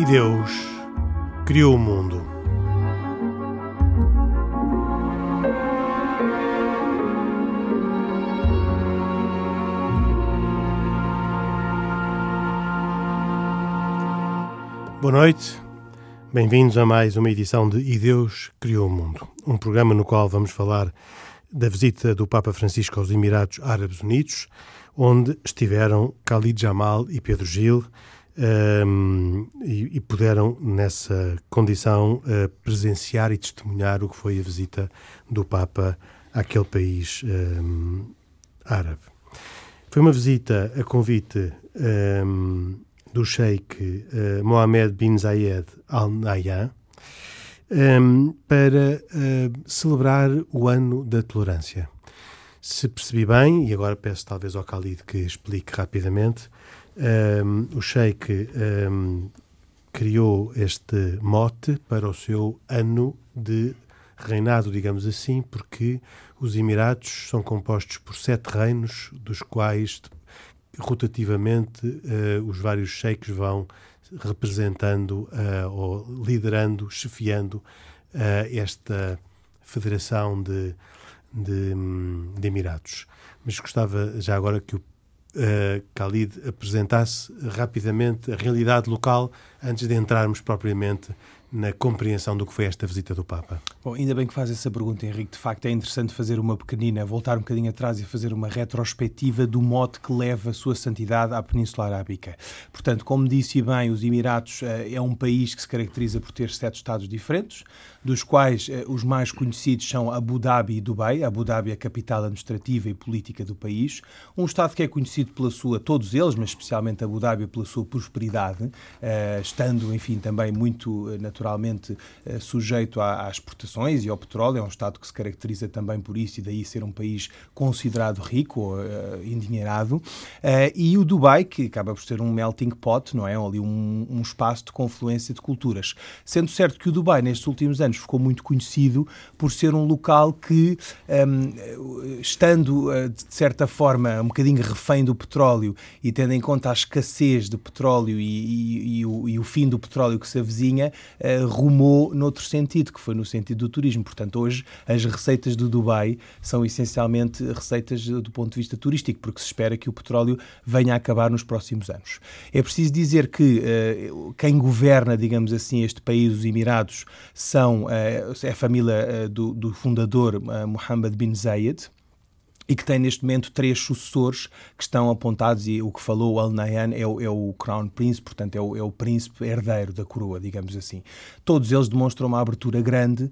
E Deus criou o mundo. Boa noite, bem-vindos a mais uma edição de E Deus Criou o Mundo, um programa no qual vamos falar da visita do Papa Francisco aos Emirados Árabes Unidos, onde estiveram Khalid Jamal e Pedro Gil um, e, e, puderam, nessa condição, uh, presenciar e testemunhar o que foi a visita do Papa àquele país um, árabe. Foi uma visita a convite um, do sheik uh, Mohammed bin Zayed Al Nahyan, para uh, celebrar o ano da tolerância. Se percebi bem, e agora peço talvez ao Khalid que explique rapidamente, um, o Sheikh um, criou este mote para o seu ano de reinado, digamos assim, porque os Emirados são compostos por sete reinos, dos quais rotativamente uh, os vários sheiks vão representando uh, ou liderando, chefiando uh, esta federação de, de, de, Emirados. Mas gostava já agora que o uh, Khalid apresentasse rapidamente a realidade local antes de entrarmos propriamente na compreensão do que foi esta visita do Papa? Bom, ainda bem que faz essa pergunta, Henrique. De facto, é interessante fazer uma pequenina, voltar um bocadinho atrás e fazer uma retrospectiva do mote que leva a sua santidade à Península Arábica. Portanto, como disse bem, os Emirados eh, é um país que se caracteriza por ter sete estados diferentes, dos quais eh, os mais conhecidos são Abu Dhabi e Dubai. Abu Dhabi é a capital administrativa e política do país. Um estado que é conhecido pela sua, todos eles, mas especialmente Abu Dhabi, pela sua prosperidade, eh, estando, enfim, também muito naturalmente naturalmente eh, sujeito às exportações e ao petróleo, é um Estado que se caracteriza também por isso e daí ser um país considerado rico uh, endinheirado. Uh, e o Dubai, que acaba por ser um melting pot, não é? Ali um, espaço de confluência de culturas. Sendo certo que o Dubai, nestes últimos anos, ficou muito conhecido por ser um local que, um, estando de certa forma um bocadinho refém do petróleo e tendo em conta a escassez de petróleo e, e, e, o, e o, fim do petróleo que se avizinha, rumou noutro sentido, que foi no sentido do turismo. Portanto, hoje as receitas do Dubai são essencialmente receitas do ponto de vista turístico, porque se espera que o petróleo venha a acabar nos próximos anos. É preciso dizer que uh, quem governa, digamos assim, este país, os Emirados, são uh, é a família do, do, fundador Mohammed bin Zayed e que tem neste momento três sucessores que estão apontados e o que falou Al Nahyan é o, é o Crown Prince, portanto é o, é o, príncipe herdeiro da coroa, digamos assim. Todos eles demonstram uma abertura grande uh,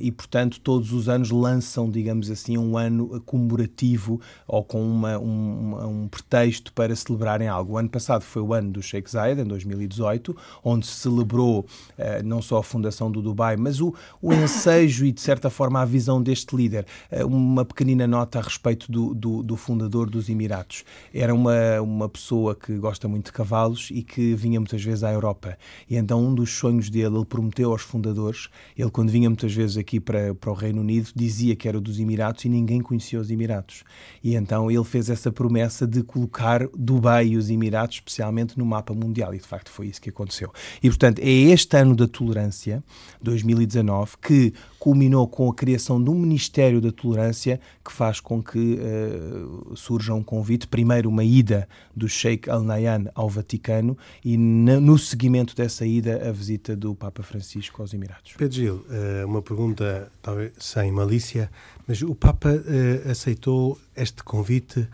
e, portanto, todos os anos lançam, digamos assim, um ano comemorativo ou com uma, um, um pretexto para celebrarem algo. O ano passado foi o ano do Sheikh Zayed, em 2018, onde se celebrou uh, não só a fundação do Dubai, mas o, o ensejo e, de certa forma, a visão deste líder. Uh, uma pequenina nota a respeito do, do, do, fundador dos Emirados. Era uma, uma pessoa que gosta muito de cavalos e que vinha muitas vezes à Europa. E então um dos sonhos dele, ele prometeu aos fundadores, ele quando vinha muitas vezes aqui para, para o Reino Unido, dizia que era dos Emirados e ninguém conhecia os Emirados. E então ele fez essa promessa de colocar Dubai e os Emirados especialmente no mapa mundial. E de facto foi isso que aconteceu. E portanto é este ano da tolerância, 2019, que culminou com a criação de um Ministério da Tolerância que faz com que uh, surja um convite, primeiro uma ida do Sheikh Al Nahyan ao Vaticano e no seguimento dessa ida a visita do Papa Francisco aos Emirados. Pedro Gil, uh, uma pergunta talvez sem malícia, mas o Papa uh, aceitou este convite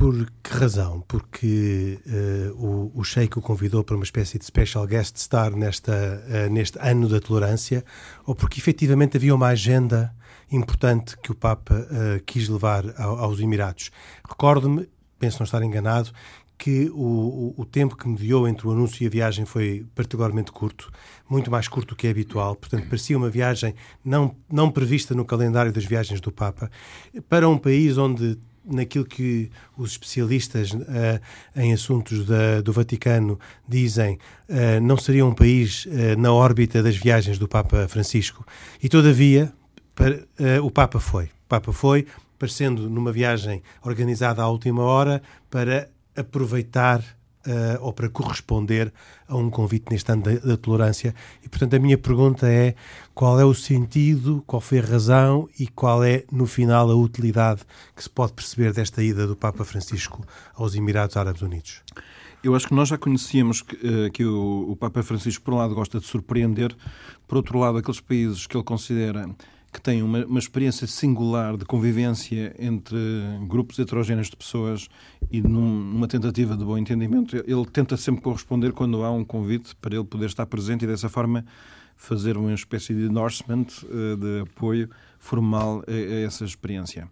por que razão? Porque uh, o, o Sheik o convidou para uma espécie de special guest star nesta, uh, neste ano da tolerância, ou porque efetivamente havia uma agenda importante que o Papa uh, quis levar ao, aos Emirados? Recordo-me, penso não estar enganado, que o, o, tempo que mediou entre o anúncio e a viagem foi particularmente curto, muito mais curto do que é habitual, portanto parecia uma viagem não, não prevista no calendário das viagens do Papa, para um país onde naquilo que os especialistas uh, em assuntos da, do Vaticano dizem, uh, não seria um país uh, na órbita das viagens do Papa Francisco. E, todavia, para, o Papa foi. O Papa foi, parecendo numa viagem organizada à última hora, para aproveitar uh, ou para corresponder a um convite neste ano da, da, tolerância. E, portanto, a minha pergunta é qual é o sentido, qual foi a razão e qual é, no final, a utilidade que se pode perceber desta ida do Papa Francisco aos Emirados Árabes Unidos? Eu acho que nós já conhecíamos que, uh, que o, o Papa Francisco, por um lado, gosta de surpreender, por outro lado, aqueles países que ele considera que têm uma, uma, experiência singular de convivência entre grupos heterogéneos de pessoas e num, numa tentativa de bom entendimento, ele tenta sempre corresponder quando há um convite para ele poder estar presente e dessa forma fazer uma espécie de endorsement, uh, de apoio formal a, a essa experiência.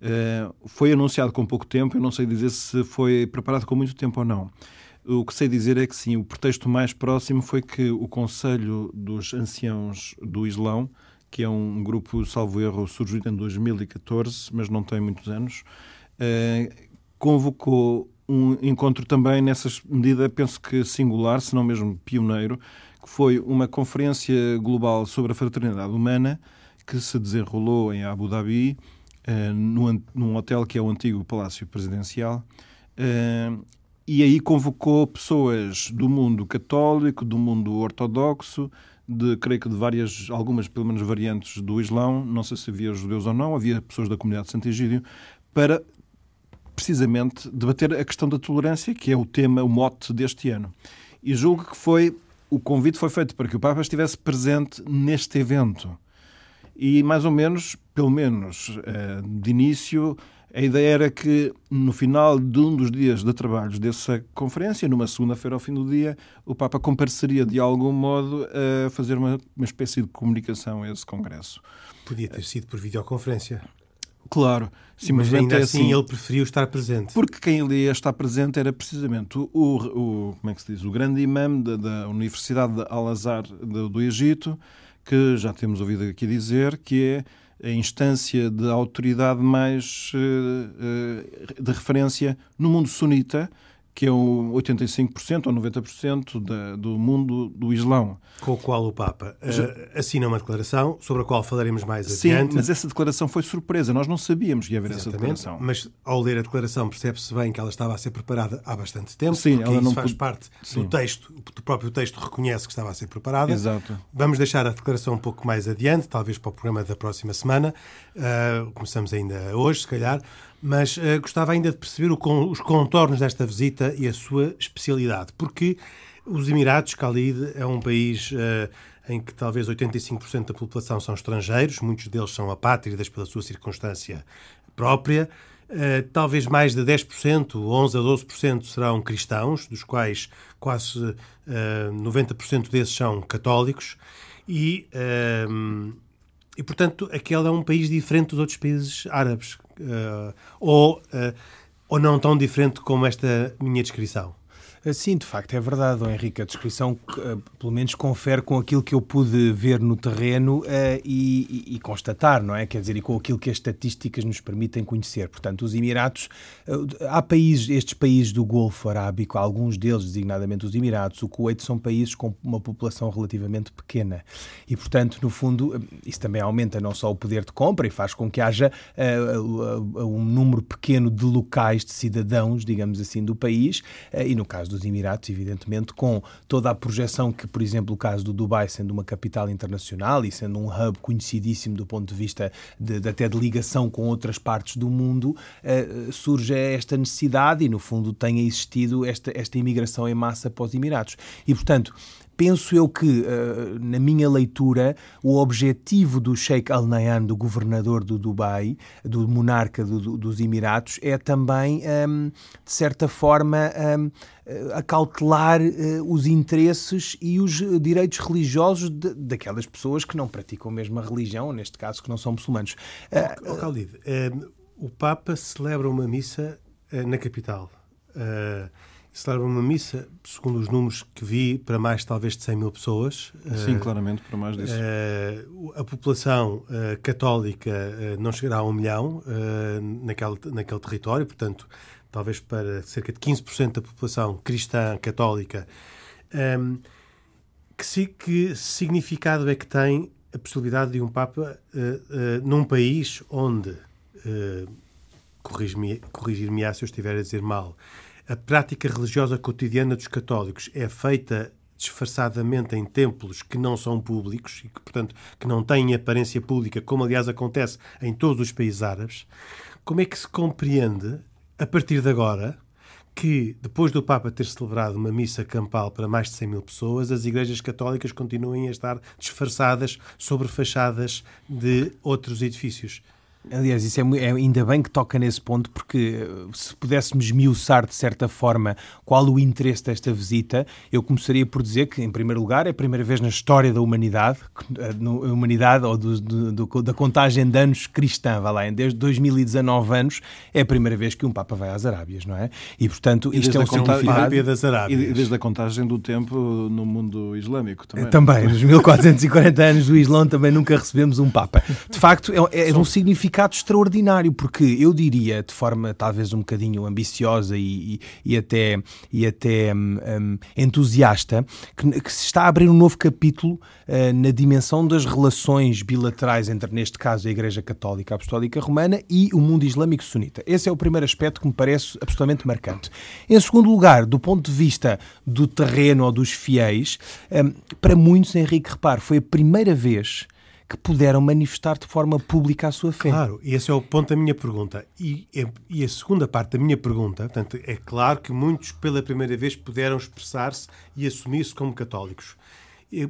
Uh, foi anunciado com pouco tempo, eu não sei dizer se foi preparado com muito tempo ou não. O que sei dizer é que sim, o pretexto mais próximo foi que o Conselho dos Anciãos do Islão, que é um grupo, salvo erro, surgido em 2014, mas não tem muitos anos, eh, convocou um encontro também nessa medida, penso que singular, se não mesmo pioneiro, que foi uma conferência global sobre a fraternidade humana que se desenrolou em Abu Dhabi, eh, num hotel que é o antigo Palácio Presidencial, eh, e aí convocou pessoas do mundo católico, do mundo ortodoxo, de, creio que de várias, algumas pelo menos variantes do Islão, não sei se havia judeus ou não, havia pessoas da comunidade de Santo Egídio, para precisamente debater a questão da tolerância, que é o tema, o mote deste ano. E julgo que foi, o convite foi feito para que o Papa estivesse presente neste evento. E mais ou menos, pelo menos eh, de início, a ideia era que, no final de um dos dias de trabalhos dessa conferência, numa segunda-feira ao fim do dia, o Papa compareceria de algum modo a fazer uma, uma espécie de comunicação a esse congresso. Podia ter sido por videoconferência. Claro, simplesmente Mas ainda é assim, assim, ele preferiu estar presente. Porque quem ele ia estar presente era precisamente o, o como é que se diz, o grande imã da, da Universidade de Al-Azhar do, do Egito, que já temos ouvido aqui dizer que é a instância de autoridade mais uh, de referência no mundo sunita, que é o 85% ou 90% da, do mundo do Islão. Com o qual o Papa uh, assina uma declaração, sobre a qual falaremos mais Sim, adiante. Sim, mas essa declaração foi surpresa. Nós não sabíamos que ia haver Exatamente, essa declaração. Mas ao ler a declaração percebe-se bem que ela estava a ser preparada há bastante tempo, Sim, ela não faz parte Sim. do texto, o próprio texto reconhece que estava a ser preparada. Exato. Vamos deixar a declaração um pouco mais adiante, talvez para o programa da próxima semana. Uh, começamos ainda hoje, se calhar mas uh, gostava ainda de perceber o, os contornos desta visita e a sua especialidade, porque os Emirados, Khalid, é um país uh, em que talvez 85% da população são estrangeiros, muitos deles são apátridas pela sua circunstância própria. Uh, talvez mais de 10%, 11 a 12% serão cristãos, dos quais quase uh, 90% desses são católicos. E, e, portanto, aquele é um país diferente dos outros países árabes, ou, uh, ou não tão diferente como esta minha descrição? Sim, de facto, é verdade, Dom Henrique. A descrição, eh, pelo menos, confere com aquilo que eu pude ver no terreno uh, e, e, e, constatar, não é? Quer dizer, e com aquilo que as estatísticas nos permitem conhecer. Portanto, os Emiratos, uh, há países, estes países do Golfo Arábico, alguns deles, designadamente os Emiratos, o Kuwait, são países com uma população relativamente pequena. E, portanto, no fundo, isso também aumenta não só o poder de compra e faz com que haja uh, um número pequeno de locais, de cidadãos, digamos assim, do país, e no caso dos Emiratos, evidentemente, com toda a projeção que, por exemplo, o caso do Dubai, sendo uma capital internacional e sendo um hub conhecidíssimo do ponto de vista de, de até de ligação com outras partes do mundo, uh, surge esta necessidade e, no fundo, tem existido esta, esta imigração em massa para os Emiratos. E, portanto, penso eu que, uh, na minha leitura, o objetivo do Sheikh Al Nahyan, do governador do Dubai, do monarca do, do, dos Emiratos, é também, ehm, de certa forma, um, ehm, eh, acautelar uh, os interesses e os direitos religiosos de, daquelas pessoas que não praticam a mesma religião, neste caso, que não são muçulmanos. Uh, oh, Khalid, uh, o Papa celebra uma missa na capital. Uh, celebra uma missa, segundo os números que vi, para mais talvez de 100 mil pessoas. Sim, uh, claramente, para mais disso. Uh, a população uh, católica não chegará a um milhão naquele, naquele território, portanto, talvez para cerca de 15% da população cristã católica. Um, ehm, que, que significado é que tem a possibilidade de um Papa num país onde, corrigir-me se eu estiver a dizer mal, a prática religiosa cotidiana dos católicos é feita disfarçadamente em templos que não são públicos e que, portanto, que não têm aparência pública, como aliás acontece em todos os países árabes, como é que se compreende, a partir de agora, que depois do Papa ter celebrado uma missa campal para mais de 100 mil pessoas, as igrejas católicas continuem a estar disfarçadas sobre fachadas de outros edifícios? Aliás, isso é, é, ainda bem que toca nesse ponto, porque eh, se pudéssemos esmiuçar de certa forma qual o interesse desta visita, eu começaria por dizer que, em primeiro lugar, é a primeira vez na história da humanidade, eh, a humanidade ou do, do, do, da contagem de anos cristã, vai lá, desde 2019 anos, é a primeira vez que um Papa vai às Arábias, não é? E, portanto, e isto é um significado... das Arábias. E desde a contagem do tempo no mundo islâmico também. É? Também, nos 1440 anos do Islão também nunca recebemos um Papa. De facto, é, é um significado significado extraordinário, porque eu diria, de forma talvez um bocadinho ambiciosa e, e, e até, e até um, um, entusiasta, que, que, se está a abrir um novo capítulo uh, na dimensão das relações bilaterais entre, neste caso, a Igreja Católica Apostólica Romana e o mundo islâmico sunita. Esse é o primeiro aspecto que me parece absolutamente marcante. Em segundo lugar, do ponto de vista do terreno ou dos fiéis, um, para muitos, Henrique, repare, foi a primeira vez que puderam manifestar de forma pública a sua fé. Claro, esse é o ponto da minha pergunta. E, e a segunda parte da minha pergunta, portanto, é claro que muitos pela primeira vez puderam expressar-se e assumir-se como católicos.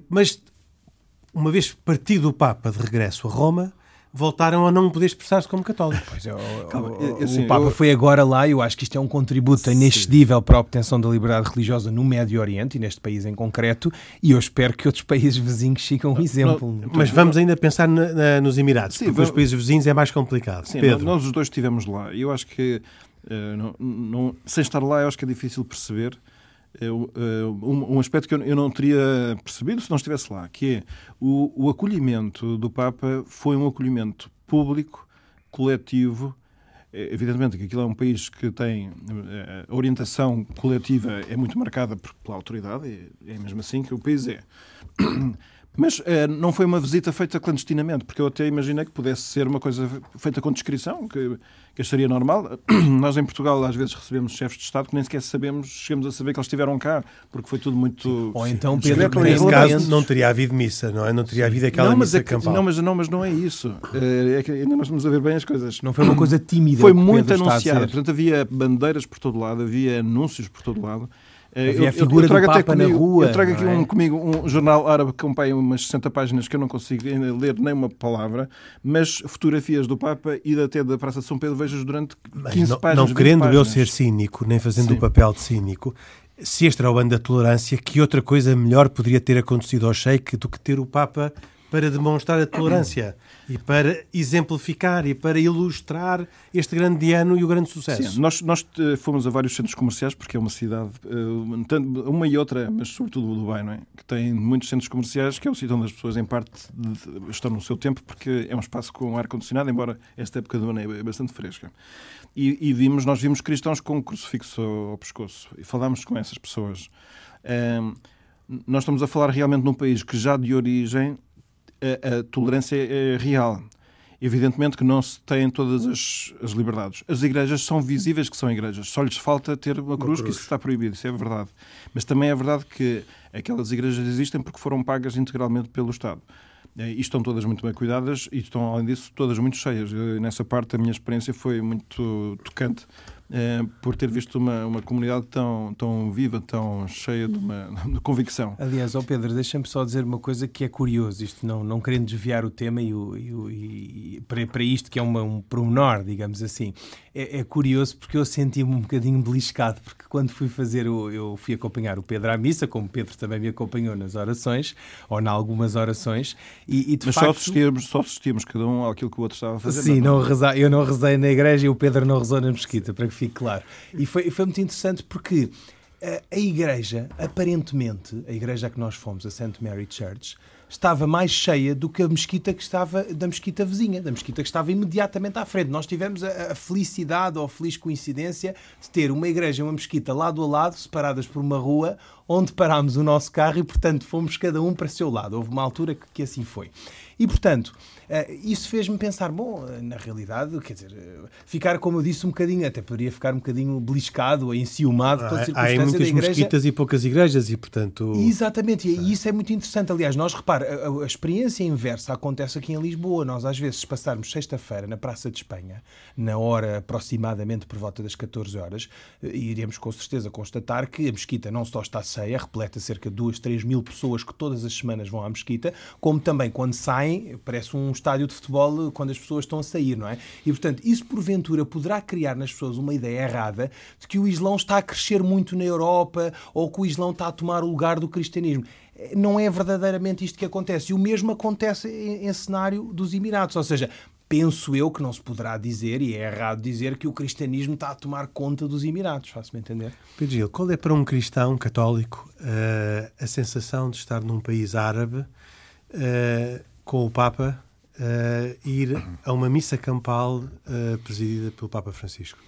Mas, uma vez partido o Papa de regresso a Roma, voltaram a não poder expressar-se como católicos. Pois é, o, Calma, o, assim, o Papa eu... foi agora lá e eu acho que isto é um contributo inexcedível para a obtenção da liberdade religiosa no Médio Oriente e neste país em concreto e eu espero que outros países vizinhos sigam um exemplo. Não, mas vamos ainda pensar na, na, nos Emirados, Sim, porque vamos... os países vizinhos é mais complicado. Sim, Pedro. nós os dois estivemos lá e eu acho que uh, não, não, sem estar lá eu acho que é difícil perceber um aspecto que eu não teria percebido se não estivesse lá, que é o, o acolhimento do Papa foi um acolhimento público, coletivo, é, Evidentemente que aquilo é um país que tem eh, a orientação coletiva é muito marcada pela autoridade, é mesmo assim que o país é. Mas eh, não foi uma visita feita clandestinamente, porque eu até imaginei que pudesse ser uma coisa feita com descrição, que, que acharia normal. Nós em Portugal às vezes recebemos chefes de Estado que nem sequer sabemos, chegamos a saber que eles estiveram cá, porque foi tudo muito. Ou então, Pedro, nesse caso não teria havido missa, não é? Não teria havido aquela não, mas missa é que, não, mas, não, mas não é isso. Eh, é que ainda nós vamos a ver bem as coisas. Não foi uma coisa tímida. Foi muito anunciada. Portanto, havia bandeiras por todo lado, havia anúncios por todo lado. Eh, Havia eu, a figura eu, eu do Papa comigo, na rua. Eu trago aqui é? um, comigo um jornal árabe que acompanha umas 60 páginas que eu não consigo ler nem uma palavra, mas fotografias do Papa e até da Praça de São Pedro vejo durante 15 não, páginas. Não querendo páginas. eu ser cínico, nem fazendo Sim. o papel de cínico, se este era o ano da tolerância, que outra coisa melhor poderia ter acontecido ao Sheik do que ter o Papa para demonstrar a tolerância e para exemplificar e para ilustrar este grande ano e o grande sucesso. Sim, nós, nós eh, fomos a vários centros comerciais, porque é uma cidade, eh, uma e outra, mas sobretudo Dubai, não é? que tem muitos centros comerciais, que é o sítio onde as pessoas, em parte, estão no seu tempo, porque é um espaço com ar-condicionado, embora esta época do ano é bastante fresca. E, e, vimos, nós vimos cristãos com um crucifixo ao pescoço e falámos com essas pessoas. Um, nós estamos a falar realmente num país que já de origem a, a tolerância é real. Evidentemente que não se têm todas as, as, liberdades. As igrejas são visíveis que são igrejas. Só lhes falta ter uma cruz, uma cruz, que isso está proibido. Isso é verdade. Mas também é verdade que aquelas igrejas existem porque foram pagas integralmente pelo Estado. E estão todas muito bem cuidadas e estão, além disso, todas muito cheias. Nessa parte, a minha experiência foi muito tocante é, por ter visto uma, uma comunidade tão, tão viva, tão cheia de uma de convicção. Aliás, ó Pedro, deixa-me só dizer uma coisa que é curioso, isto não, não querendo desviar o tema e, o, e, o, e para, para isto que é uma, um promenor, digamos assim. É, é, curioso porque eu senti-me um bocadinho beliscado, porque quando fui fazer, o, eu fui acompanhar o Pedro à missa, como o Pedro também me acompanhou nas orações, ou em algumas orações, e, e de Mas facto... só assistimos, só assistimos cada um àquilo que o outro estava a fazer. Sim, não, não reza, eu não rezei na igreja e o Pedro não rezou na mesquita, para que fique claro. E foi, foi muito interessante porque a, a igreja, aparentemente, a igreja a que nós fomos, a St. Mary Church, estava mais cheia do que a mesquita que estava da mesquita vizinha, da mesquita que estava imediatamente à frente. Nós tivemos a, a felicidade ou a feliz coincidência de ter uma igreja e uma mesquita lado a lado, separadas por uma rua, onde parámos o nosso carro e, portanto, fomos cada um para o seu lado. Houve uma altura que, que assim foi. E, portanto, eh, isso fez-me pensar, bom, eh, na realidade, quer dizer, eh, ficar, como eu disse, um bocadinho, até poderia ficar um bocadinho beliscado ou enciumado circunstância há muitas da igreja. mosquitas e poucas igrejas e, portanto... Exatamente, e isso é muito interessante. Aliás, nós, repara, a, a experiência inversa acontece aqui em Lisboa. Nós, às vezes, passarmos sexta-feira na Praça de Espanha, na hora aproximadamente por volta das 14 horas, iremos com certeza constatar que a mesquita não só está cheia, repleta cerca de 2, 3 mil pessoas que todas as semanas vão à mesquita, como também quando saem, parece um estádio de futebol quando as pessoas estão a sair, não é? E, portanto, isso porventura poderá criar nas pessoas uma ideia errada de que o Islão está a crescer muito na Europa ou que o Islão está a tomar o lugar do cristianismo não é verdadeiramente isto que acontece. E o mesmo acontece em, em, cenário dos Emirados. Ou seja, penso eu que não se poderá dizer, e é errado dizer, que o cristianismo está a tomar conta dos Emirados. Faço-me entender? Pedro Gil, qual é para um cristão católico uh, a sensação de estar num país árabe uh, com o Papa uh, ir a uma missa campal presidida pelo Papa Francisco?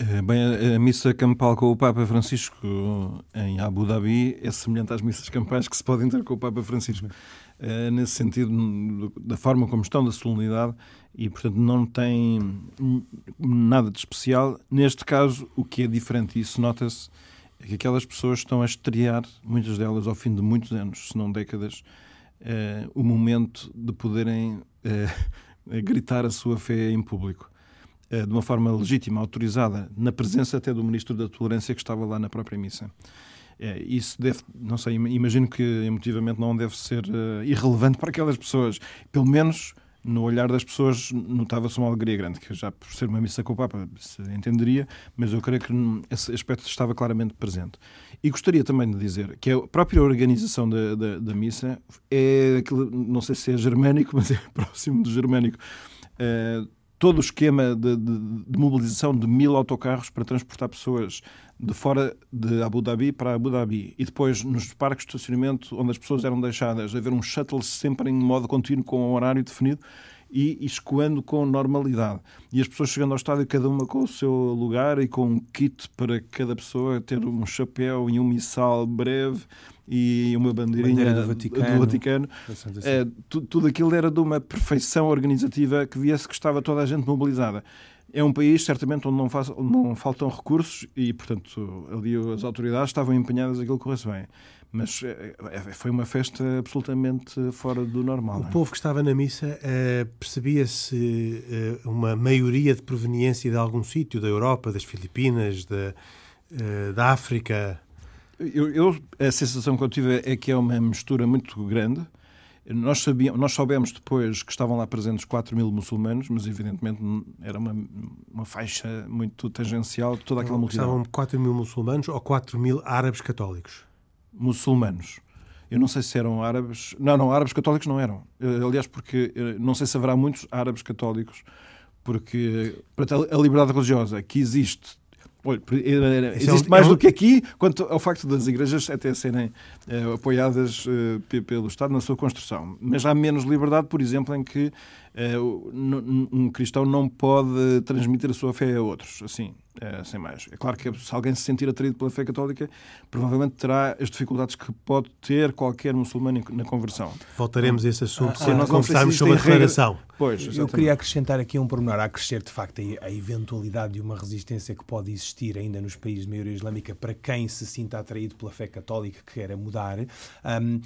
Eh, bem, a, missa campal com o Papa Francisco em Abu Dhabi é semelhante às missas campais que se podem ter com o Papa Francisco. Uh, nesse sentido, da forma como estão, da solenidade, e portanto não tem nada de especial. Neste caso, o que é diferente, e isso nota-se, é que aquelas pessoas estão a estrear, muitas delas ao fim de muitos anos, se não décadas, uh, o momento de poderem gritar a sua fé em público. Uh, de uma forma legítima, autorizada, na presença até do Ministro da Tolerância que estava lá na própria missa. isso deve, não sei, imagino que emotivamente não deve ser irrelevante para aquelas pessoas. Pelo menos no olhar das pessoas notava-se uma alegria grande, que já por ser uma missa com o Papa se entenderia, mas eu creio que esse aspecto estava claramente presente. E gostaria também de dizer que a própria organização da, da, da missa é aquilo, não sei se é germânico, mas é próximo do germânico. Uh, todo o esquema de, de, de, mobilização de mil autocarros para transportar pessoas de fora de Abu Dhabi para Abu Dhabi. E depois nos parques de estacionamento onde as pessoas eram deixadas, haver um shuttle sempre em modo contínuo com um horário definido e escoando com normalidade. E as pessoas chegando ao estádio, cada uma com o seu lugar e com um kit para cada pessoa ter um chapéu e um missal breve e uma bandeirinha Bandeira do Vaticano. Do Vaticano. É, tudo aquilo era de uma perfeição organizativa que viesse que estava toda a gente mobilizada. É um país, certamente, onde não, faz, onde não faltam recursos e, portanto, ali as autoridades estavam empenhadas a que aquilo corresse bem. Mas é, é, foi uma festa absolutamente fora do normal. O é? povo que estava na missa uh, percebia-se uh, uma maioria de proveniência de algum sítio, da Europa, das Filipinas, da, uh, da África? Eu, eu, a sensação que eu tive é que é uma mistura muito grande. Nós, sabíamos, nós soubemos depois que estavam lá presentes 4 mil muçulmanos, mas evidentemente era uma, uma faixa muito tangencial de toda aquela multidão. Estavam 4 mil muçulmanos ou 4 mil árabes católicos? Muçulmanos. Eu não sei se eram árabes. Não, não, árabes católicos não eram. Eh, aliás, porque eh, não sei se haverá muitos árabes católicos, porque a liberdade religiosa que existe Olha, é existe mais do que aqui, quanto ao facto das igrejas até serem uh, apoiadas pelo Estado na sua construção. Mas há menos liberdade, por exemplo, em que um cristão não pode transmitir a sua fé a outros. Assim, é, sem mais. É claro que se alguém se sentir atraído pela fé católica, provavelmente terá as dificuldades que pode ter qualquer muçulmano na conversão. Voltaremos a esse assunto ah, quando conversarmos sobre a declaração. Pois, Eu queria acrescentar aqui um pormenor. Há crescer, de facto, a eventualidade de uma resistência que pode existir ainda nos países de maioria islâmica para quem se sinta atraído pela fé católica que queira mudar. Um,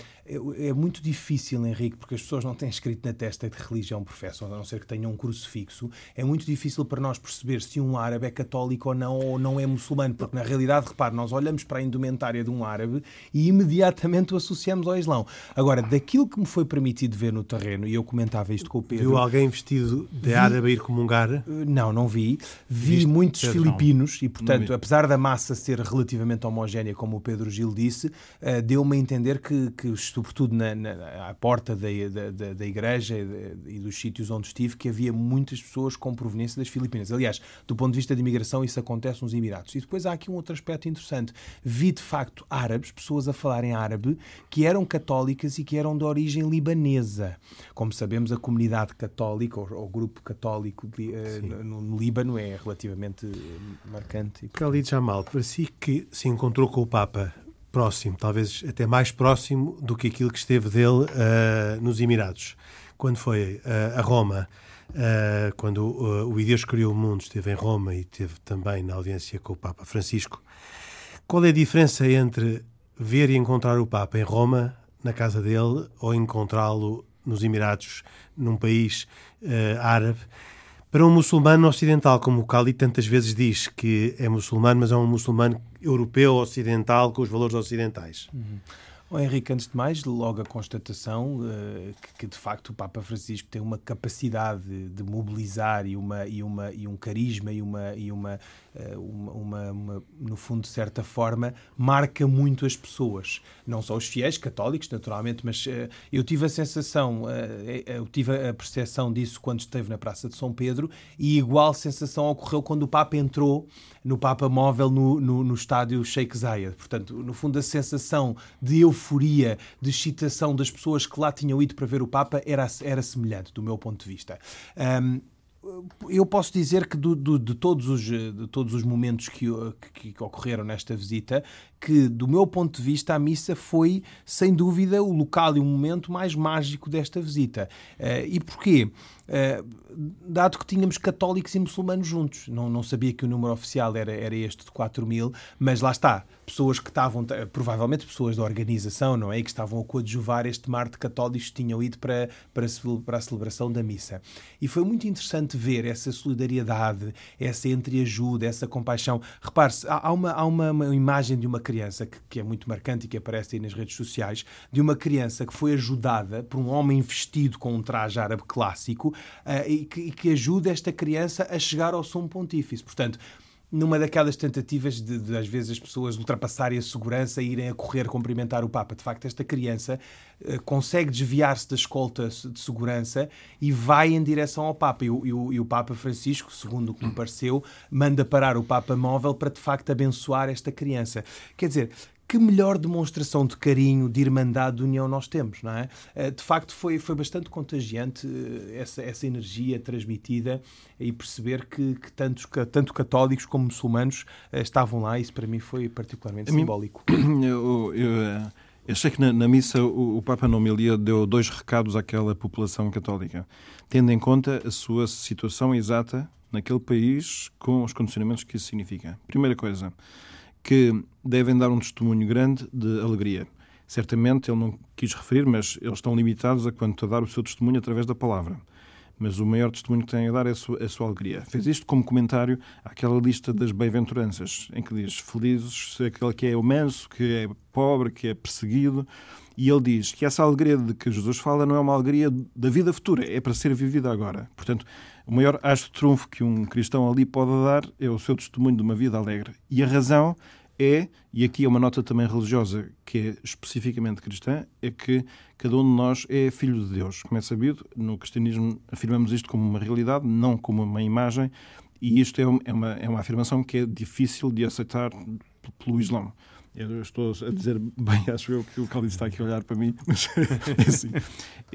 é, muito difícil, Henrique, porque as pessoas não têm escrito na testa de religião professam, a não ser que tenham um crucifixo. É muito difícil para nós perceber se um árabe é católico ou não, ou não é muçulmano, porque na realidade, repare, nós olhamos para a indumentária de um árabe e imediatamente o associamos ao Islão. Agora, daquilo que me foi permitido ver no terreno, e eu comentava isto com o Pedro. Viu alguém vestido de vi, árabe ir comungar? Eh, não, não vi. Vi Viste, muitos Pedro, filipinos não. e, portanto, apesar da massa ser relativamente homogénea, como o Pedro Gil disse, uh, deu-me a entender que, que sobretudo na, na, à porta da, da, da igreja e, e dos sítios onde estive, que havia muitas pessoas com proveniência das Filipinas. Aliás, do ponto de vista de imigração, isso acontece nos Emirados. E depois há aqui um outro aspecto interessante. Vi, de facto, árabes, pessoas a falarem árabe, que eram católicas e que eram de origem libanesa. Como sabemos, a comunidade católica, ou, o grupo católico de, uh, no, no, Líbano, é relativamente marcante. Khalid Jamal, para si que se encontrou com o Papa próximo, talvez até mais próximo do que aquilo que esteve dele uh, nos Emirados. Quando foi uh, a Roma, uh, quando o Deus criou o mundo, esteve em Roma e esteve também na audiência com o Papa Francisco. Qual é a diferença entre ver e encontrar o Papa em Roma, na casa dele, ou encontrá-lo nos Emirados, num país árabe? Para um muçulmano ocidental, como o Khalid tantas vezes diz que é muçulmano, mas é um muçulmano europeu ocidental com os valores ocidentais. Uhum. Oh, Henrique, antes de mais, logo a constatação uh, que, que, de facto o Papa Francisco tem uma capacidade de, mobilizar e, uma, e, uma, e um carisma e uma, e uma, uma, uma, uma, no fundo, de certa forma, marca muito as pessoas. Não só os fiéis, católicos, naturalmente, mas uh, eu tive a sensação, eu tive a percepção disso quando esteve na Praça de São Pedro e igual sensação ocorreu quando o Papa entrou no Papa Móvel no, no, no estádio Sheikh Zayed. Portanto, no fundo, a sensação de euforia, de excitação das pessoas que lá tinham ido para ver o Papa era, era semelhante, do meu ponto de vista. Um, eu posso dizer que do, do, de, todos os, de todos os momentos que, que, que, ocorreram nesta visita, que do meu ponto de vista a missa foi, sem dúvida, o local e o momento mais mágico desta visita. Uh, e porquê? Uh, dado que tínhamos católicos e muçulmanos juntos. Não, não sabia que o número oficial era, era este de 4 mil, mas lá está. Pessoas que estavam, provavelmente pessoas da organização, não é? E que estavam a coadjuvar este mar de católicos que tinham ido para, para, para a celebração da missa. E foi muito interessante ver essa solidariedade, essa entreajuda, essa compaixão. Repare-se, há, uma, há uma, uma, imagem de uma criança que, que é muito marcante e que aparece aí nas redes sociais, de uma criança que foi ajudada por um homem vestido com um traje árabe clássico uh, e, que, e que ajuda esta criança a chegar ao som pontífice. Portanto, numa daquelas tentativas de, de, às vezes, as pessoas ultrapassarem a segurança e irem a correr cumprimentar o Papa. De facto, esta criança uh, consegue desviar-se da escolta de segurança e vai em direção ao Papa. E e, e o, Papa Francisco, segundo o que me pareceu, manda parar o Papa móvel para, de facto, abençoar esta criança. Quer dizer, que melhor demonstração de carinho, de irmandade, de união nós temos, não é? Eh, de facto, foi, foi bastante contagiante eh, essa, essa energia transmitida e perceber que, que tantos, tanto católicos como muçulmanos eh, estavam lá. Isso para mim foi particularmente a simbólico. Mim, eu, eu, eu sei que na, na missa o, o Papa na homilia deu dois recados àquela população católica, tendo em conta a sua situação exata naquele país com os condicionamentos que isso significa. Primeira coisa que devem dar um testemunho grande de alegria. Certamente ele não quis referir, mas eles estão limitados a quanto a dar o seu testemunho através da palavra. Mas o maior testemunho que têm a dar é a sua, a sua alegria. Fez isto como comentário àquela lista das bem-aventuranças, em que diz: Felizes aquele que é manso, que é pobre, que é perseguido. E ele diz que essa alegria de que Jesus fala não é uma alegria da vida futura, é para ser vivida agora. Portanto, o maior acho de trunfo que um cristão ali pode dar é o seu testemunho de uma vida alegre. E a razão é, e aqui é uma nota também religiosa que é especificamente cristã, é que cada um de nós é filho de Deus. Como é sabido, no cristianismo afirmamos isto como uma realidade, não como uma imagem, e isto é uma, é uma afirmação que é difícil de aceitar pelo Islão. Eu estou a dizer bem, acho eu que o Cláudio está aqui a olhar para mim, mas é assim.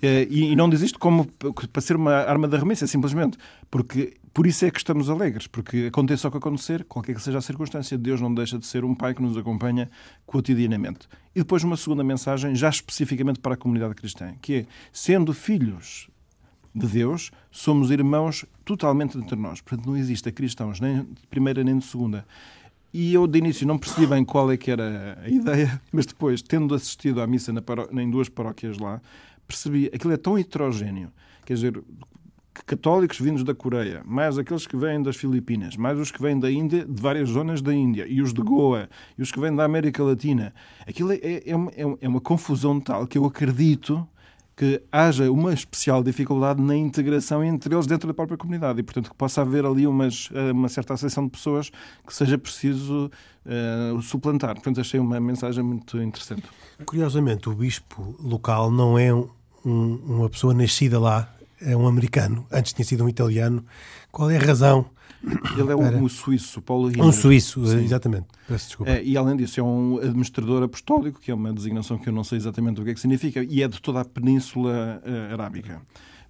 Eh, e, não diz isto como para ser uma arma de arremesso, é simplesmente porque por isso é que estamos alegres, porque aconteça o que acontecer, qualquer que seja a circunstância, Deus não deixa de ser um Pai que nos acompanha cotidianamente. E depois uma segunda mensagem, já especificamente para a comunidade cristã, que é, sendo filhos de Deus, somos irmãos totalmente entre nós. Portanto, não existe cristãos nem de primeira nem de segunda. E eu, de início, não percebi bem qual é que era a ideia, mas depois, tendo assistido à missa na em duas paróquias lá, percebi aquilo é tão heterogéneo. Quer dizer, católicos vindos da Coreia, mais aqueles que vêm das Filipinas, mais os que vêm da Índia, de várias zonas da Índia, e os de Goa, e os que vêm da América Latina. Aquilo é, é, é uma, é uma confusão tal que eu acredito que haja uma especial dificuldade na integração entre eles dentro da própria comunidade e, portanto, que possa haver ali umas, eh, uma certa acessão de pessoas que seja preciso uh, suplantar. Portanto, achei uma mensagem muito interessante. Curiosamente, o bispo local não é um, uma pessoa nascida lá, é um americano, antes tinha sido um italiano. Qual é a razão ele é um, para... suíço, Paulo Um suíço, Sim. exatamente. Peço desculpa. É, e além disso, é um administrador apostólico, que é uma designação que eu não sei exatamente o que é que significa, e é de toda a Península uh, Arábica.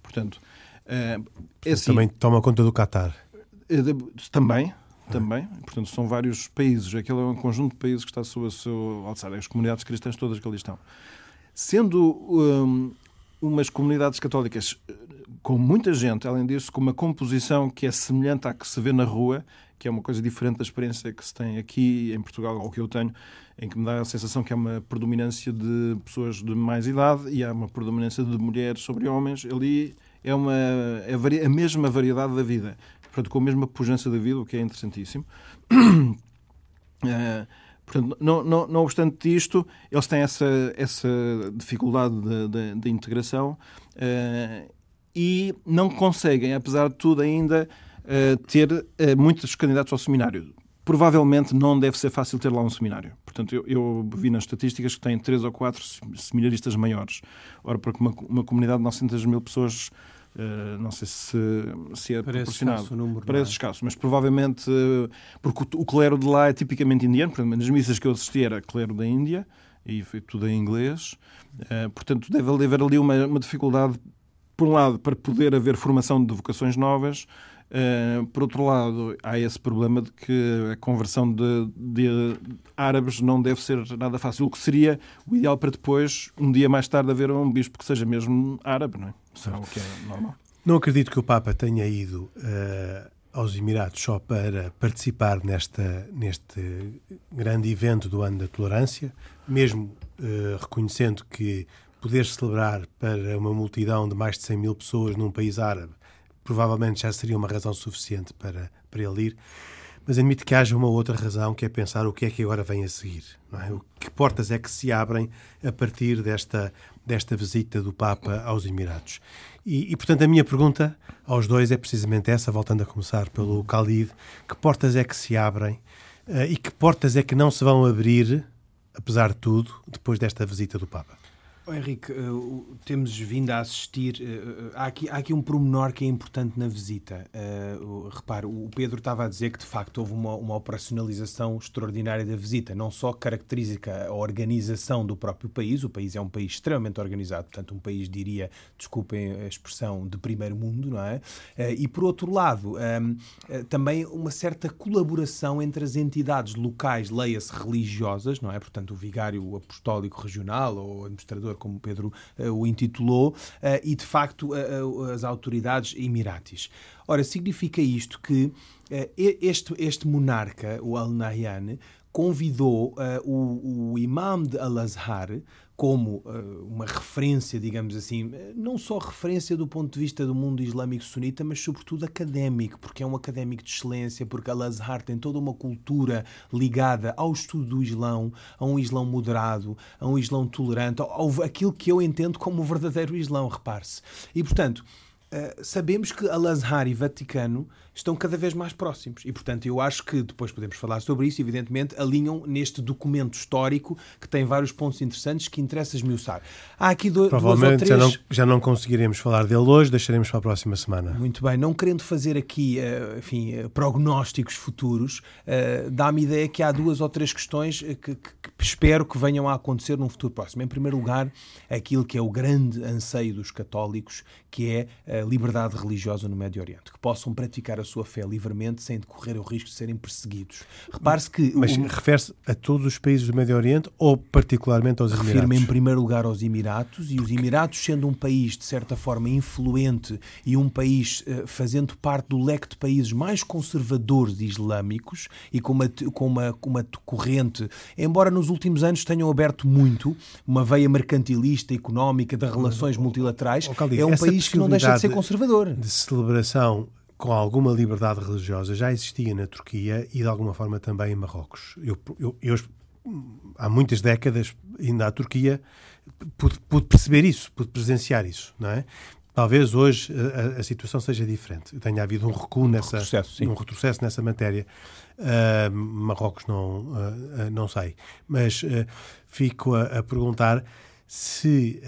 Portanto, uh, é assim, também toma conta do Qatar. Uh, também, também. Portanto, são vários países. Aquele é um conjunto de países que está sob o seu alçar. As comunidades cristãs todas que ali estão. Sendo um, umas comunidades católicas eh, com muita gente, além disso, com uma composição que é semelhante à que se vê na rua, que é uma coisa diferente da experiência que se tem aqui em Portugal, ou que eu tenho, em que me dá a sensação que há uma predominância de pessoas de mais idade e há uma predominância de mulheres sobre homens. Ali é, uma, é a mesma variedade da vida, portanto, com a mesma pujança da vida, o que é interessantíssimo. Uh, portanto, não, não, não obstante isto, eles têm essa, essa dificuldade de, de, de integração uh, e não conseguem, apesar de tudo, ainda uh, ter uh, muitos candidatos ao seminário. Provavelmente não deve ser fácil ter lá um seminário. Portanto, eu, eu vi nas estatísticas que tem três ou quatro seminaristas maiores. Ora, para uma, uma comunidade de 900 mil pessoas Uh, não sei se, se é Parece proporcionado. Escasso, número, Parece é? escasso, mas provavelmente uh, porque o, o, clero de lá é tipicamente indiano, portanto, nas missas que eu assisti era clero da Índia e foi tudo em inglês. Uh, portanto, deve haver ali uma, uma dificuldade por um lado, para poder haver formação de vocações novas, Uh, por outro lado, há esse problema de que a conversão de, de, árabes não deve ser nada fácil, o que seria o ideal para depois, um dia mais tarde, haver um bispo que seja mesmo árabe, não é? É o que é normal. Não acredito que o Papa tenha ido uh, aos Emirados só para participar nesta, neste grande evento do Ano da Tolerância, mesmo uh, reconhecendo que poder celebrar para uma multidão de mais de 100 mil pessoas num país árabe provavelmente já seria uma razão suficiente para, para ele ir. Mas admito que haja uma outra razão, que é pensar o que é que agora vem a seguir. Não é? Que portas é que se abrem a partir desta, desta visita do Papa aos Emirados? E, e, portanto, a minha pergunta aos dois é precisamente essa, voltando a começar pelo Khalid: que portas é que se abrem uh, e que portas é que não se vão abrir, apesar de tudo, depois desta visita do Papa? Henrique, uh, temos vindo a assistir. Uh, há, aqui, há aqui um promenor que é importante na visita. Repare, o Pedro estava a dizer que de facto houve uma, uma operacionalização extraordinária da visita. Não só caracteriza a organização do próprio país, o país é um país extremamente organizado, portanto, um país, diria, desculpem a expressão, de primeiro mundo, não é? e por outro lado, um, também uma certa colaboração entre as entidades locais, leia-se religiosas, não é? Portanto, o vigário apostólico regional ou administrador como Pedro uh, o intitulou, uh, e de facto uh, as autoridades emiratis. Ora, significa isto que este, este monarca, o Al-Nahyan, convidou o, o imam de Al-Azhar como uh, uma referência, digamos assim, não só referência do ponto de vista do mundo islâmico sunita, mas sobretudo académico, porque é um académico de excelência, porque Al-Azhar tem toda uma cultura ligada ao estudo do Islão, a um Islão moderado, a um Islão tolerante, ao, aquilo que eu entendo como o verdadeiro Islão, repare-se. E, portanto, uh, sabemos que Al-Azhar e Vaticano estão cada vez mais próximos. E, portanto, eu acho que depois podemos falar sobre isso, evidentemente, alinham neste documento histórico que tem vários pontos interessantes que interessa esmiuçar. Há aqui do, Provavelmente duas ou três... já, não, já não conseguiremos falar dele hoje, deixaremos para a próxima semana. Muito bem, não querendo fazer aqui, eh, enfim, eh, prognósticos futuros, eh, dá-me ideia que há duas ou três questões que, que, que espero que venham a acontecer num futuro próximo. Em primeiro lugar, aquilo que é o grande anseio dos católicos, que é a liberdade religiosa no Médio Oriente, que possam praticar a sua fé livremente sem decorrer o risco de serem perseguidos. Repare-se que. Mas o... refere-se a todos os países do Médio Oriente ou particularmente aos? Refiro-me em primeiro lugar aos Emiratos e os Emiratos, sendo um país de certa forma influente e um país uh, fazendo parte do leque de países mais conservadores islâmicos e com uma, com uma, uma corrente, embora nos últimos anos tenham aberto muito uma veia mercantilista, económica, de relações multilaterais, é um país que não deixa de ser conservador. De celebração com alguma liberdade religiosa já existia na Turquia e de alguma forma também em Marrocos. Eu, eu, eu há muitas décadas, ainda à Turquia, pude, pude, perceber isso, pude presenciar isso, não é? Talvez hoje a, a situação seja diferente. Tenha havido um recuo nessa, um retrocesso, um retrocesso nessa matéria. Uh, Marrocos não, uh, não sei. Mas uh, fico a, a, perguntar se.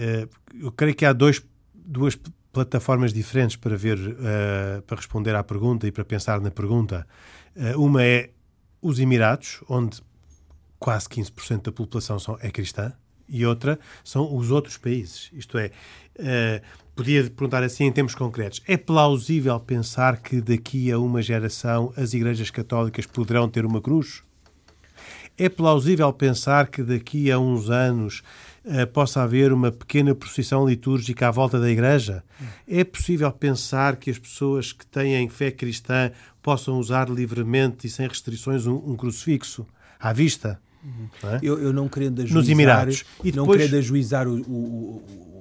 eu creio que há dois, duas plataformas diferentes para ver, uh, para responder à pergunta e para pensar na pergunta. Uh, uma é os Emirados, onde quase 15% da população são, é cristã, e outra são os outros países. Isto é, uh, podia perguntar assim em termos concretos: é plausível pensar que daqui a uma geração as igrejas católicas poderão ter uma cruz? É plausível pensar que daqui a uns anos possa haver uma pequena procissão litúrgica à volta da igreja? É possível pensar que as pessoas que têm fé cristã possam usar livremente e sem restrições um, um crucifixo à vista? Uhum. Não é? eu, eu, não querendo ajuizar, Nos Emirados. E depois... não querendo ajuizar o, o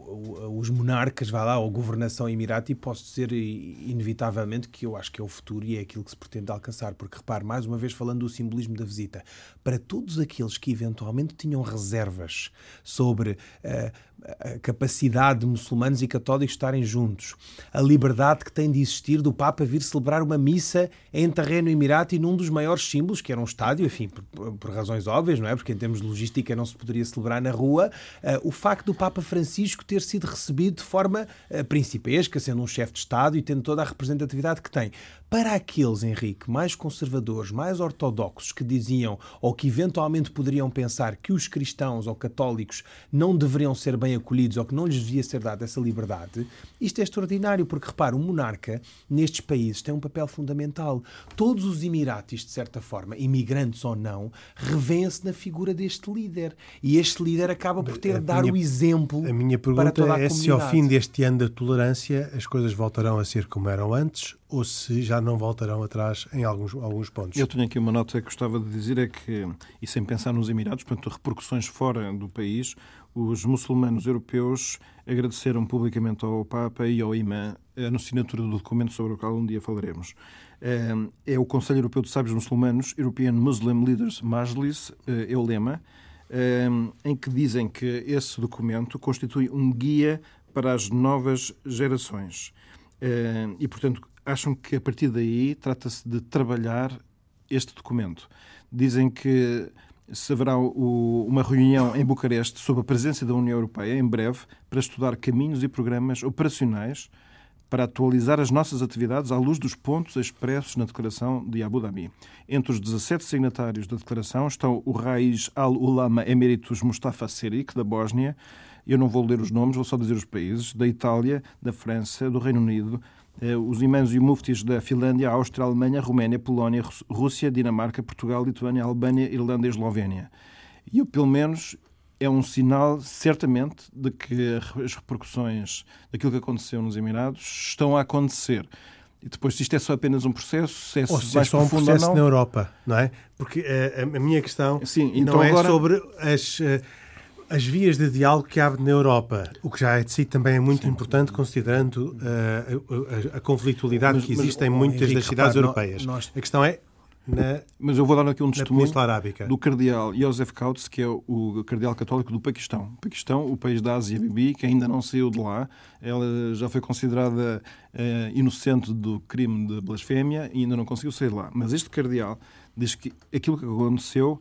os monarcas, vai lá, ou a governação emirati, posso dizer inevitavelmente que eu acho que é o futuro e é aquilo que se pretende alcançar. Porque repare, mais uma vez falando do simbolismo da visita, para todos aqueles que eventualmente tinham reservas sobre uh, a capacidade de muçulmanos e católicos estarem juntos, a liberdade que tem de existir do Papa vir celebrar uma missa em terreno emirati num dos maiores símbolos, que era um estádio, enfim, por, por razões óbvias, não é? Porque em termos de logística não se poderia celebrar na rua. Uh, o facto do Papa Francisco ter sido recebido de forma uh, principesca, sendo um chefe de Estado e tendo toda a representatividade que tem. Para aqueles, Henrique, mais conservadores, mais ortodoxos, que diziam ou que eventualmente poderiam pensar que os cristãos ou católicos não deveriam ser bem acolhidos ou que não lhes devia ser dada essa liberdade, isto é extraordinário, porque repara, o monarca nestes países tem um papel fundamental. Todos os Emiratis, de certa forma, imigrantes ou não, revêem-se na figura deste líder. E este líder acaba por ter de dar minha, o exemplo. A minha pergunta é se ao fim deste ano da tolerância as coisas voltarão a ser como eram antes ou se já não voltarão atrás em alguns, alguns pontos. Eu tenho aqui uma nota que gostava de dizer, é que, e sem pensar nos Emirados, portanto, repercussões fora do país, os muçulmanos europeus agradeceram publicamente ao Papa e ao imã a assinatura do documento sobre o qual um dia falaremos. É, é o Conselho Europeu de Sábios Muçulmanos, European Muslim Leaders Majlis, é o lema, é, em que dizem que esse documento constitui um guia para as novas gerações. E, portanto, acham que a partir daí trata-se de trabalhar este documento. Dizem que se haverá o, uma reunião em Bucareste sob a presença da União Europeia em breve para estudar caminhos e programas operacionais para atualizar as nossas atividades à luz dos pontos expressos na Declaração de Abu Dhabi. Entre os 17 signatários da Declaração estão o Raiz al-Ulama Emeritus Mustafa Serik, da Bósnia, eu não vou ler os nomes, vou só dizer os países, da Itália, da França, do Reino Unido, os imãs e muftis da Finlândia, Áustria, Alemanha, Roménia, Polónia, Rússia, Dinamarca, Portugal, Lituânia, Albânia, Irlanda e Eslovénia. E eu, pelo menos, é um sinal, certamente, de que as repercussões daquilo que aconteceu nos Emirados estão a acontecer. E depois, se isto é só apenas um processo, se é, ou se é só um processo na Europa, não é? Porque a, eh, a minha questão Sim, então não é agora... sobre as eh, as vias de diálogo que abre na Europa, o que já é de si também é muito Sim. importante, considerando uh, a, a, conflitualidade mas, que existe mas, em muitas Henrique, das cidades repare, europeias. Nós... A questão é na, Mas eu vou dar aqui um testemunho do cardeal Joseph Kauts, que é o cardeal católico do Paquistão. O Paquistão, o país da Ásia Bibi, que ainda não saiu de lá, ela já foi considerada uh, inocente do crime de blasfémia e ainda não conseguiu sair de lá. Mas este cardeal diz que aquilo que aconteceu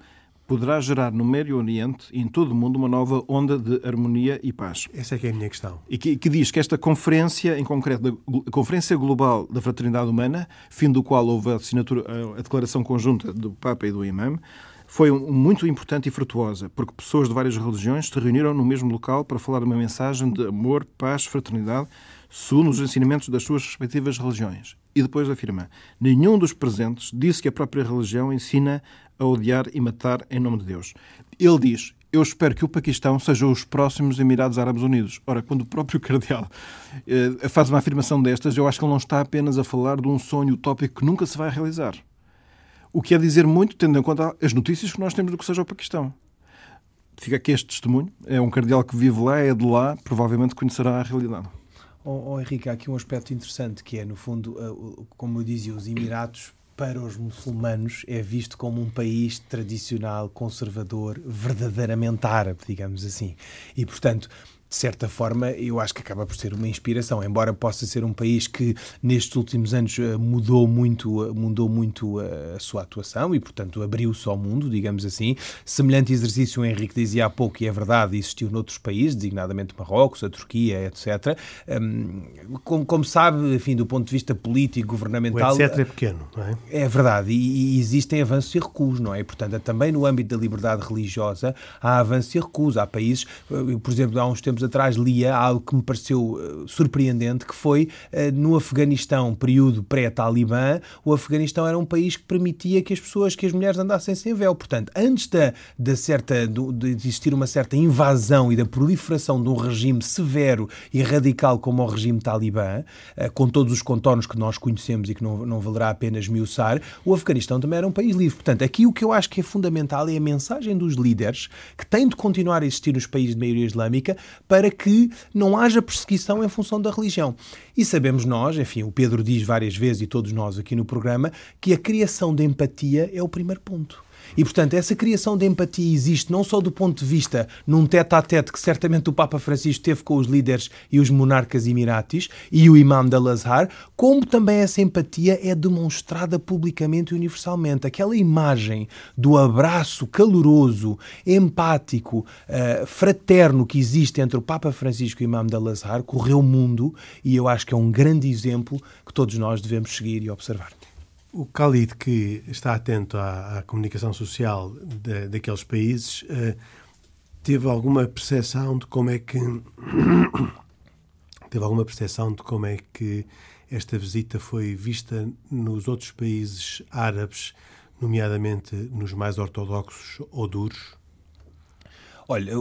poderá gerar no Médio Oriente e em todo o mundo uma nova onda de harmonia e paz. Essa é que é a minha questão. E que, que diz que esta conferência, em concreto, a Conferência Global da Fraternidade Humana, fim do qual houve a assinatura, a declaração conjunta do Papa e do Imam, foi muito importante e frutuosa, porque pessoas de várias religiões se reuniram no mesmo local para falar de uma mensagem de amor, paz, fraternidade, segundo os ensinamentos das suas respectivas religiões. E depois afirma: nenhum dos presentes disse que a própria religião ensina a odiar e matar em nome de Deus. Ele diz: Eu espero que o Paquistão seja os próximos Emirados Árabes Unidos. Ora, quando o próprio cardeal eh, faz uma afirmação destas, eu acho que ele não está apenas a falar de um sonho utópico que nunca se vai realizar. O que é dizer muito, tendo em conta as notícias que nós temos do que seja o Paquistão. Fica aqui este testemunho. É um cardeal que vive lá, é de lá, provavelmente conhecerá a realidade. Oh, oh, Henrique, há aqui um aspecto interessante que é, no fundo, uh, como eu dizia, os Emiratos para os muçulmanos é visto como um país tradicional, conservador, verdadeiramente árabe, digamos assim. E, portanto, de certa forma, eu acho que acaba por ser uma inspiração, embora possa ser um país que nestes últimos anos eh, mudou muito, eh, mudou muito eh, a sua atuação e, portanto, abriu-se ao mundo, digamos assim. Semelhante exercício, o Henrique dizia há pouco, e é verdade, existiu noutros países, designadamente Marrocos, a Turquia, etc. Hum, como, como sabe, enfim, do ponto de vista político, governamental... O etc é pequeno, não é? É verdade, e, e existem avanços e recuos, não é? Portanto, também no âmbito da liberdade religiosa há avanços e recuos. Há países, por exemplo, há uns tempos tempos atrás lia algo que me pareceu uh, surpreendente, que foi uh, no Afeganistão, período pré-Talibã, o Afeganistão era um país que permitia que as pessoas, que as mulheres andassem sem véu. Portanto, antes da, da certa, de existir uma certa invasão e da proliferação de um regime severo e radical como o regime Talibã, uh, com todos os contornos que nós conhecemos e que não, não valerá apenas miuçar, o Afeganistão também era um país livre. Portanto, aqui o que eu acho que é fundamental é a mensagem dos líderes que têm de continuar a existir nos países de maioria islâmica para que não haja perseguição em função da religião. E sabemos nós, enfim, o Pedro diz várias vezes e todos nós aqui no programa, que a criação de empatia é o primeiro ponto. E, portanto, essa criação de empatia existe não só do ponto de vista num tete-a-tete que certamente o Papa Francisco teve com os líderes e os monarcas emiratis e o imam de Al-Azhar, como também essa empatia é demonstrada publicamente e universalmente. Aquela imagem do abraço caloroso, empático, uh, fraterno que existe entre o Papa Francisco e o imam de Al-Azhar correu o mundo e eu acho que é um grande exemplo que todos nós devemos seguir e observar. O Khalid, que está atento à, à comunicação social de, daqueles países, uh, teve alguma percepção de como é que teve alguma percepção de como é que esta visita foi vista nos outros países árabes, nomeadamente nos mais ortodoxos ou duros? Olha,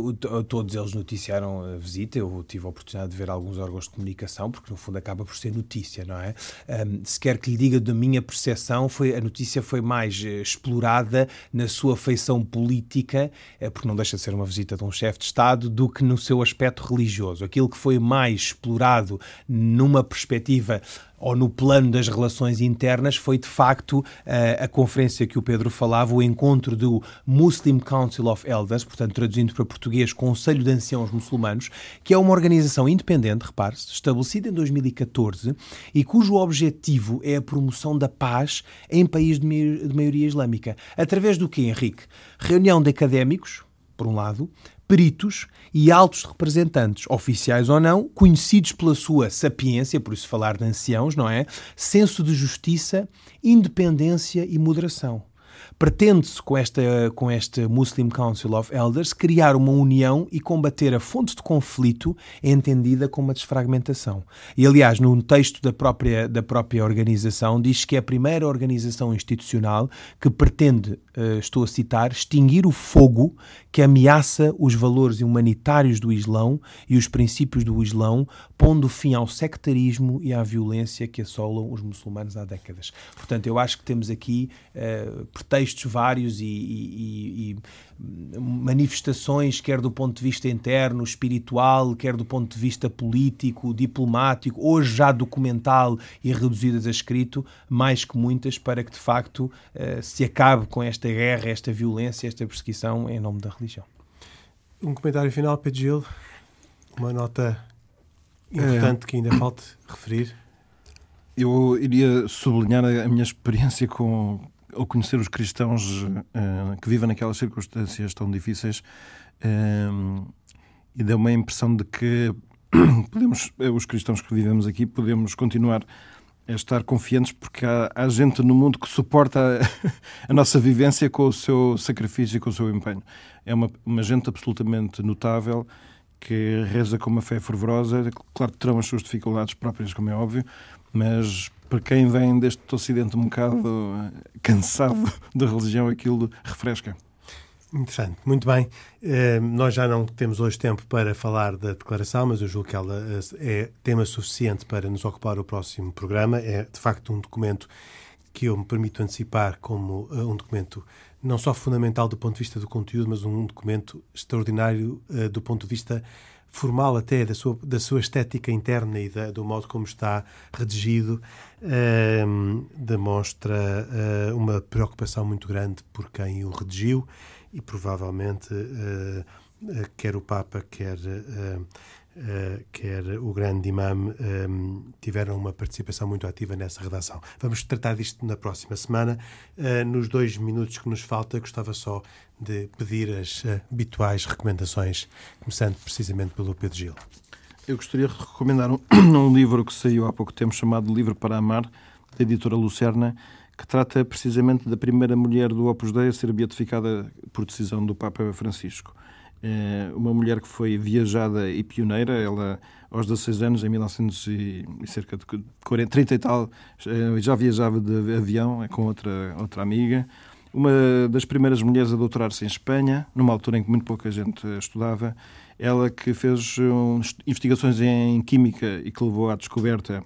todos eles noticiaram a visita. Eu tive a oportunidade de ver alguns órgãos de comunicação, porque no fundo acaba por ser notícia, não é? Um, se quer que lhe diga da minha percepção, foi, a notícia foi mais uh, explorada na sua feição política, uh, porque não deixa de ser uma visita de um chefe de Estado, do que no seu aspecto religioso. Aquilo que foi mais explorado numa perspectiva ou no plano das relações internas foi de facto a, a conferência que o Pedro falava, o encontro do Muslim Council of Elders, portanto traduzindo para português Conselho de Anciãos Muçulmanos, que é uma organização independente, repare-se, estabelecida em 2014 e cujo objetivo é a promoção da paz em países de maioria islâmica. Através do que, Henrique? Reunião de académicos, por um lado, peritos e altos representantes, oficiais ou não, conhecidos pela sua sapiência, por isso falar de anciãos, não é? Senso de justiça, independência e moderação. Pretende-se, com esta, com este Muslim Council of Elders, criar uma união e combater a fonte de conflito entendida como a desfragmentação. E, aliás, no texto da própria, da própria organização, diz que é a primeira organização institucional que pretende, uh, estou a citar, extinguir o fogo que ameaça os valores humanitários do Islão e os princípios do Islão, pondo fim ao sectarismo e à violência que assolam os muçulmanos há décadas. Portanto, eu acho que temos aqui uh, pretextos vários e, e, e, manifestações, quer do ponto de vista interno, espiritual, quer do ponto de vista político, diplomático, hoje já documental e reduzidas a escrito, mais que muitas, para que de facto uh, se acabe com esta guerra, esta violência, esta perseguição em nome da religião. Um comentário final, Pedro Gil, uma nota importante é. que ainda falta referir? Eu iria sublinhar a minha experiência com ao conhecer os cristãos uh, que vivem naquelas circunstâncias tão difíceis uh, e deu uma impressão de que podemos, os cristãos que vivemos aqui podemos continuar a estar confiantes porque há, há gente no mundo que suporta a, a, nossa vivência com o seu sacrifício e com o seu empenho. É uma, uma gente absolutamente notável que reza com uma fé fervorosa. Claro que terão as suas dificuldades próprias, como é óbvio, mas para quem vem deste Ocidente um bocado cansado da religião, aquilo refresca. Interessante, muito bem. Uh, nós já não temos hoje tempo para falar da declaração, mas eu julgo que ela eh, é tema suficiente para nos ocupar o próximo programa. É, de facto, um documento que eu me permito antecipar como uh, um documento não só fundamental do ponto de vista do conteúdo, mas um documento extraordinário uh, do ponto de vista formal até da sua, da sua estética interna e da, do modo como está redigido, uh, demonstra uma preocupação muito grande por quem o redigiu e provavelmente quer o Papa, quer uh, quer o grande imam, um, tiveram uma participação muito ativa nessa redação. Vamos tratar disto na próxima semana. Nos dois minutos que nos falta, gostava só de pedir as habituais recomendações, começando precisamente pelo Pedro Gil. Eu gostaria de recomendar um, um livro que saiu há pouco tempo chamado Livro para Amar, da editora Lucerna, que trata precisamente da primeira mulher do Opus Dei a ser beatificada por decisão do Papa Francisco. É uma mulher que foi viajada e pioneira, ela aos 16 anos, em 1900 e cerca de 40, 30 e tal, eh, já viajava de avião com outra, outra amiga. Uma das primeiras mulheres a doutorar-se em Espanha, numa altura em que muito pouca gente estudava. Ela que fez investigações em química e que levou à descoberta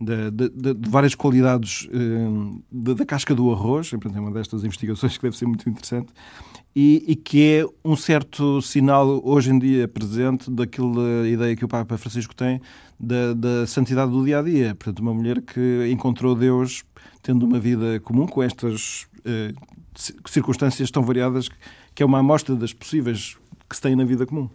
de, de, de várias qualidades eh, da casca do arroz, é uma destas investigações que deve ser muito interessante, e, e, que é um certo sinal hoje em dia presente daquela ideia que o Papa Francisco tem da, da santidade do dia a dia. Portanto, uma mulher que encontrou Deus tendo uma vida comum com estas eh, circunstâncias tão variadas, que é uma amostra das possíveis que se tem na vida comum.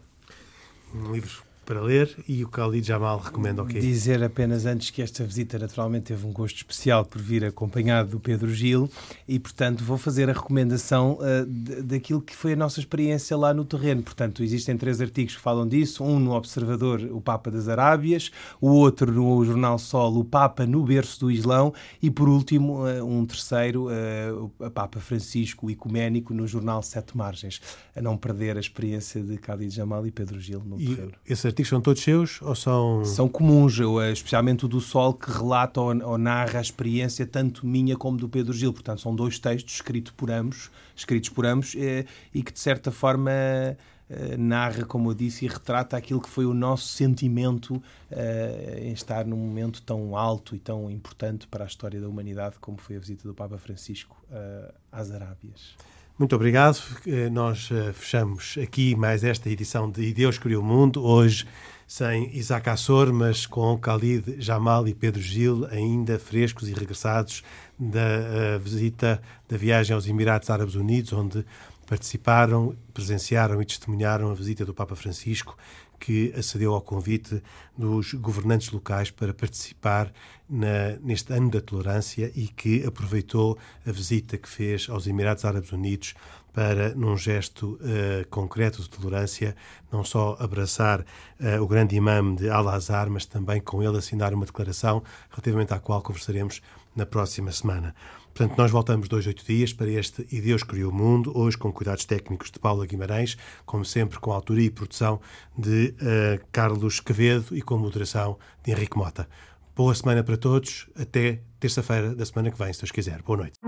Um livro para ler e o Khalid Jamal recomenda o quê? Dizer apenas antes que esta visita naturalmente teve um gosto especial por vir acompanhado do Pedro Gil e, portanto, vou fazer a recomendação uh, daquilo que foi a nossa experiência lá no terreno. Portanto, existem três artigos que falam disso, um no Observador, o Papa das Arábias, o outro no Jornal Sol, o Papa no berço do Islão e, por último, uh, um terceiro, uh, o Papa Francisco, o Ecuménico, no Jornal Sete Margens. A não perder a experiência de Khalid Jamal e Pedro Gil no e terreno. Esse artigos são todos seus ou são. São comuns, especialmente o do Sol, que relata ou, narra a experiência tanto minha como do Pedro Gil. Portanto, são dois textos escritos por ambos, escritos por ambos e, e que, de certa forma, eh, narra, como eu disse, e retrata aquilo que foi o nosso sentimento em estar num momento tão alto e tão importante para a história da humanidade como foi a visita do Papa Francisco às Arábias. Muito obrigado. Eh, nós eh, fechamos aqui mais esta edição de Deus Criou o Mundo, hoje sem Isaac Assor, mas com Khalid Jamal e Pedro Gil ainda frescos e regressados da eh, visita da viagem aos Emirados Árabes Unidos, onde participaram, presenciaram e testemunharam a visita do Papa Francisco que acedeu ao convite dos governantes locais para participar na, neste ano da tolerância e que aproveitou a visita que fez aos Emirados Árabes Unidos para, num gesto uh, concreto de tolerância, não só abraçar uh, o grande imã de Al-Azhar, mas também com ele assinar uma declaração relativamente à qual conversaremos na próxima semana. Portanto, nós voltamos dois, oito dias para este E Deus Criou o Mundo, hoje com cuidados técnicos de Paula Guimarães, como sempre com autoria e produção de uh, Carlos Quevedo e com moderação de Henrique Mota. Boa semana para todos, até terça-feira da semana que vem, se Deus quiser. Boa noite.